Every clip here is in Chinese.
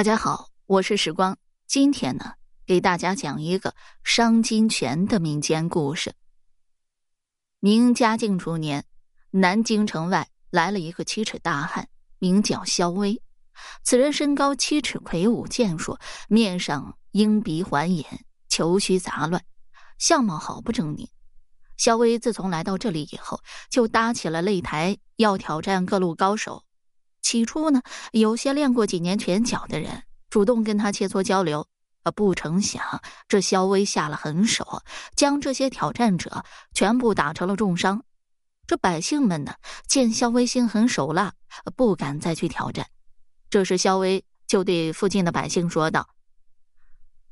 大家好，我是时光。今天呢，给大家讲一个伤金泉的民间故事。明嘉靖初年，南京城外来了一个七尺大汉，名叫萧威。此人身高七尺，魁梧健硕，面上鹰鼻环眼，球须杂乱，相貌好不狰狞。萧威自从来到这里以后，就搭起了擂台，要挑战各路高手。起初呢，有些练过几年拳脚的人主动跟他切磋交流，啊，不成想这萧威下了狠手，将这些挑战者全部打成了重伤。这百姓们呢，见萧威心狠手辣，不敢再去挑战。这时，萧威就对附近的百姓说道：“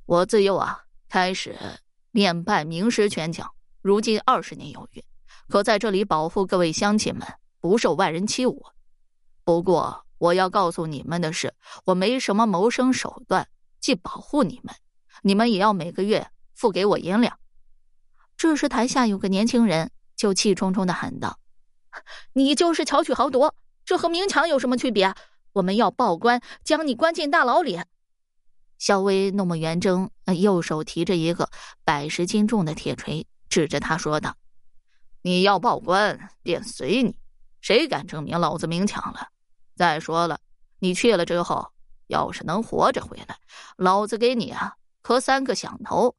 我自幼啊，开始练拜名师拳脚，如今二十年有余，可在这里保护各位乡亲们不受外人欺侮。”不过，我要告诉你们的是，我没什么谋生手段，既保护你们，你们也要每个月付给我银两。这时，台下有个年轻人就气冲冲的喊道：“ 你就是巧取豪夺，这和明抢有什么区别？我们要报官，将你关进大牢里。”肖威怒目圆睁，右手提着一个百十斤重的铁锤，指着他说道：“你要报官，便随你，谁敢证明老子明抢了？”再说了，你去了之后，要是能活着回来，老子给你啊磕三个响头。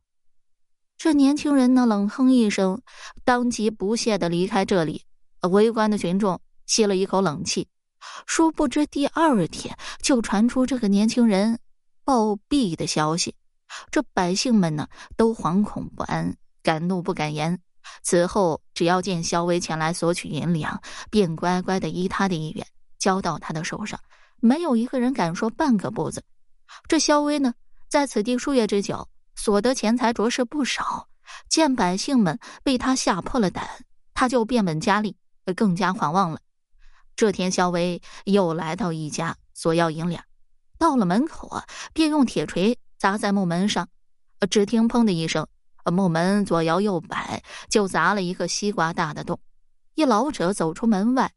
这年轻人呢，冷哼一声，当即不屑的离开这里。围观的群众吸了一口冷气。殊不知，第二天就传出这个年轻人暴毙的消息。这百姓们呢，都惶恐不安，敢怒不敢言。此后，只要见肖威前来索取银两，便乖乖的依他的意愿。交到他的手上，没有一个人敢说半个不字。这萧威呢，在此地数月之久，所得钱财着实不少。见百姓们被他吓破了胆，他就变本加厉，更加狂妄了。这天，萧威又来到一家索要银两，到了门口啊，便用铁锤砸在木门上。只听“砰”的一声，木门左摇右摆，就砸了一个西瓜大的洞。一老者走出门外。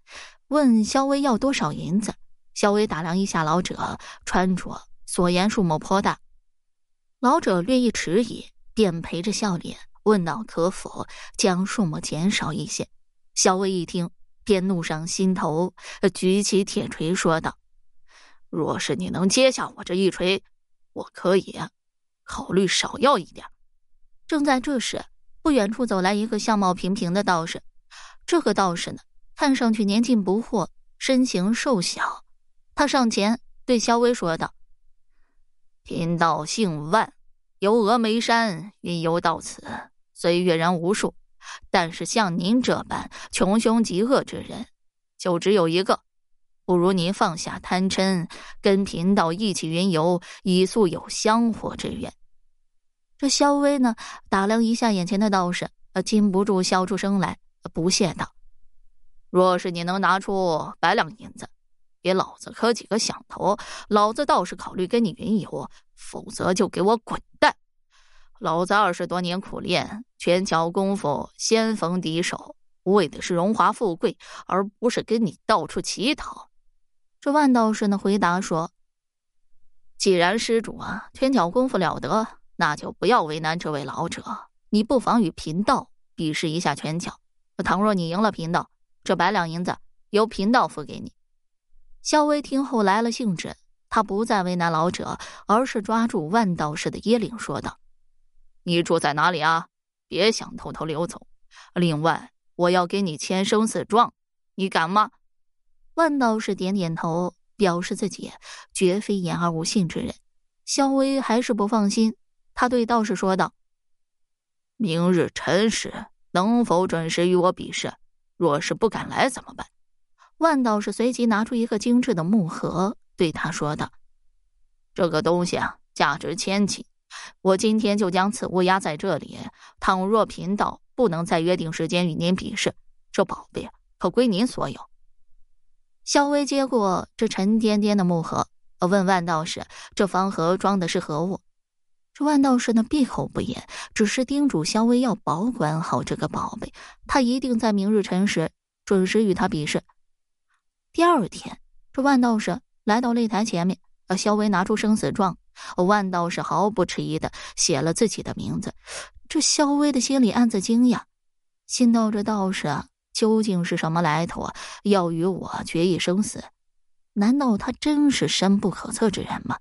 问肖威要多少银子？肖威打量一下老者穿着，所言数目颇大。老者略一迟疑，便陪着笑脸问道：“可否将数目减少一些？”肖威一听，便怒上心头，举起铁锤说道：“若是你能接下我这一锤，我可以考虑少要一点。”正在这时，不远处走来一个相貌平平的道士。这个道士呢？看上去年近不惑，身形瘦小。他上前对萧威说道：“贫道姓万，由峨眉山云游到此，虽阅人无数，但是像您这般穷凶极恶之人，就只有一个。不如您放下贪嗔，跟贫道一起云游，以素有香火之愿。”这萧威呢，打量一下眼前的道士，呃，禁不住笑出声来，不屑道。若是你能拿出百两银子，给老子磕几个响头，老子倒是考虑跟你云游；否则就给我滚蛋！老子二十多年苦练拳脚功夫，先逢敌手，为的是荣华富贵，而不是跟你到处乞讨。这万道士呢回答说：“既然施主啊拳脚功夫了得，那就不要为难这位老者。你不妨与贫道比试一下拳脚。倘若你赢了贫道。”这百两银子由贫道付给你。萧威听后来了兴致，他不再为难老者，而是抓住万道士的衣领说道：“你住在哪里啊？别想偷偷溜走。另外，我要给你签生死状，你敢吗？”万道士点点头，表示自己绝非言而无信之人。萧威还是不放心，他对道士说道：“明日辰时能否准时与我比试？”若是不敢来怎么办？万道士随即拿出一个精致的木盒，对他说道：“这个东西啊，价值千金。我今天就将此物压在这里。倘若贫道不能在约定时间与您比试，这宝贝可归您所有。”萧薇接过这沉甸甸的木盒，问万道士：“这方盒装的是何物？”这万道士呢，闭口不言，只是叮嘱萧薇要保管好这个宝贝，他一定在明日辰时准时与他比试。第二天，这万道士来到擂台前面，肖威拿出生死状，万道士毫不迟疑的写了自己的名字。这肖威的心里暗自惊讶，心道：这道士啊，究竟是什么来头啊？要与我决一生死？难道他真是深不可测之人吗？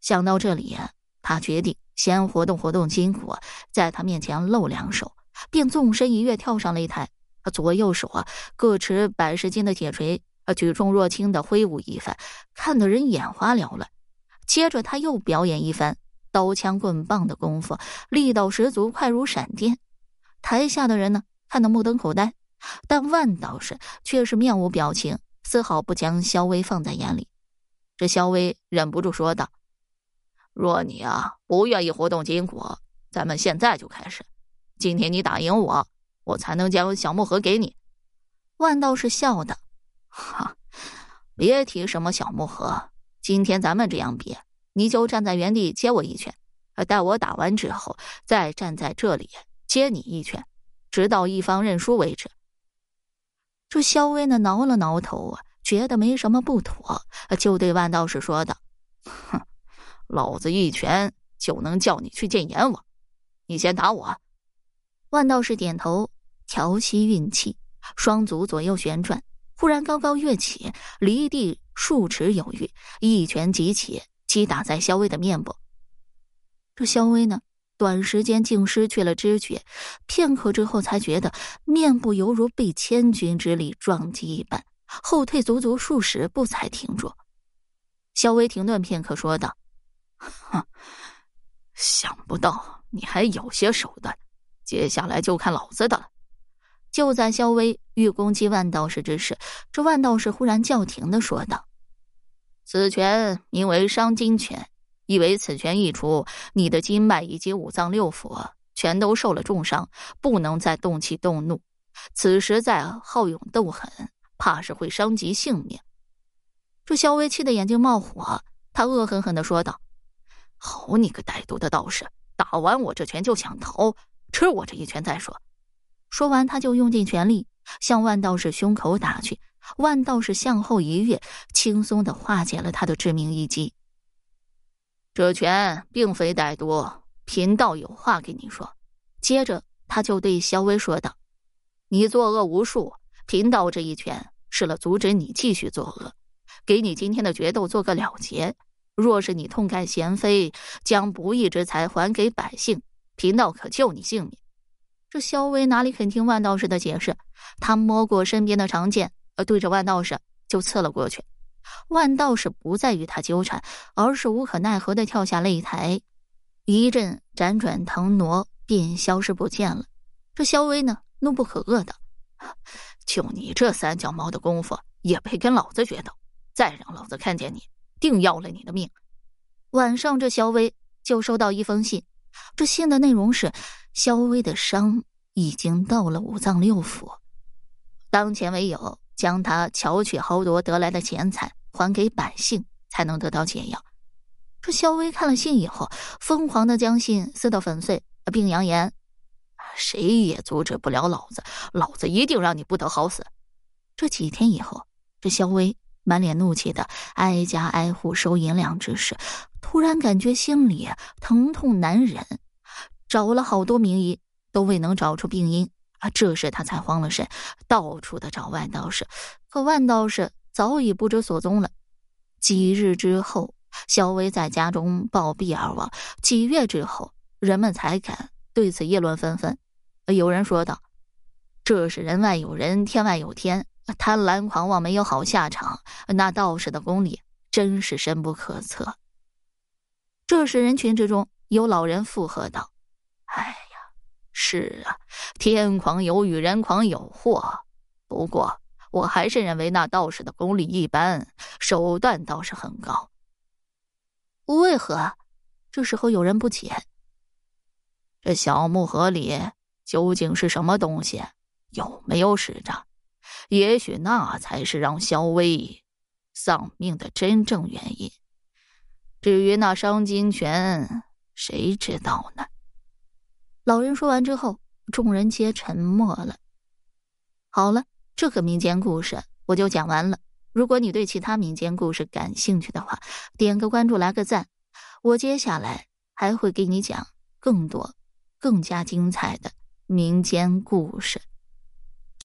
想到这里，他决定先活动活动筋骨，在他面前露两手，便纵身一跃，跳上擂台。左右手啊，各持百十斤的铁锤，啊，举重若轻的挥舞一番，看得人眼花缭乱。接着他又表演一番刀枪棍棒的功夫，力道十足，快如闪电。台下的人呢，看得目瞪口呆，但万道士却是面无表情。丝毫不将萧薇放在眼里，这萧薇忍不住说道：“若你啊不愿意活动筋骨，咱们现在就开始。今天你打赢我，我才能将小木盒给你。”万道士笑道：“哈，别提什么小木盒，今天咱们这样比，你就站在原地接我一拳，待我打完之后，再站在这里接你一拳，直到一方认输为止。”这肖威呢，挠了挠头啊，觉得没什么不妥，就对万道士说道：“哼，老子一拳就能叫你去见阎王，你先打我。”万道士点头，调息运气，双足左右旋转，忽然高高跃起，离地数尺有余，一拳击起，击打在肖威的面部。这肖威呢？短时间竟失去了知觉，片刻之后才觉得面部犹如被千钧之力撞击一般，后退足足数十步才停住。肖微停顿片刻，说道：“哼，想不到你还有些手段，接下来就看老子的了。”就在肖微欲攻击万道士之时，这万道士忽然叫停的说道：“此拳名为伤筋拳。”以为此拳一出，你的筋脉以及五脏六腑全都受了重伤，不能再动气动怒。此时再好勇斗狠，怕是会伤及性命。这萧微气的眼睛冒火，他恶狠狠的说道：“好你个歹毒的道士，打完我这拳就想逃，吃我这一拳再说。”说完，他就用尽全力向万道士胸口打去。万道士向后一跃，轻松的化解了他的致命一击。这拳并非歹毒，贫道有话跟你说。接着，他就对萧薇说道：“你作恶无数，贫道这一拳是了阻止你继续作恶，给你今天的决斗做个了结。若是你痛改贤非，将不义之财还给百姓，贫道可救你性命。”这萧薇哪里肯听万道士的解释？他摸过身边的长剑，呃，对着万道士就刺了过去。万道士不再与他纠缠，而是无可奈何的跳下擂台，一阵辗转腾挪，便消失不见了。这萧威呢，怒不可遏的：“就你这三脚猫的功夫，也配跟老子决斗？再让老子看见你，定要了你的命！”晚上，这萧威就收到一封信，这信的内容是：萧威的伤已经到了五脏六腑，当前唯有。将他巧取豪夺得来的钱财还给百姓，才能得到解药。这萧薇看了信以后，疯狂的将信撕得粉碎，并扬言：“谁也阻止不了老子，老子一定让你不得好死。”这几天以后，这萧薇满脸怒气的挨家挨户收银两之时，突然感觉心里疼痛难忍，找了好多名医，都未能找出病因。啊！这时他才慌了神，到处的找万道士，可万道士早已不知所踪了。几日之后，小薇在家中暴毙而亡。几月之后，人们才敢对此议论纷纷。有人说道：“这是人外有人，天外有天，贪婪狂妄没有好下场。那道士的功力真是深不可测。”这时，人群之中有老人附和道：“哎呀。”是啊，天狂有雨，人狂有祸。不过，我还是认为那道士的功力一般，手段倒是很高。为何？这时候有人不解。这小木盒里究竟是什么东西？有没有使着？也许那才是让萧薇丧命的真正原因。至于那伤筋拳，谁知道呢？老人说完之后，众人皆沉默了。好了，这个民间故事我就讲完了。如果你对其他民间故事感兴趣的话，点个关注，来个赞。我接下来还会给你讲更多、更加精彩的民间故事。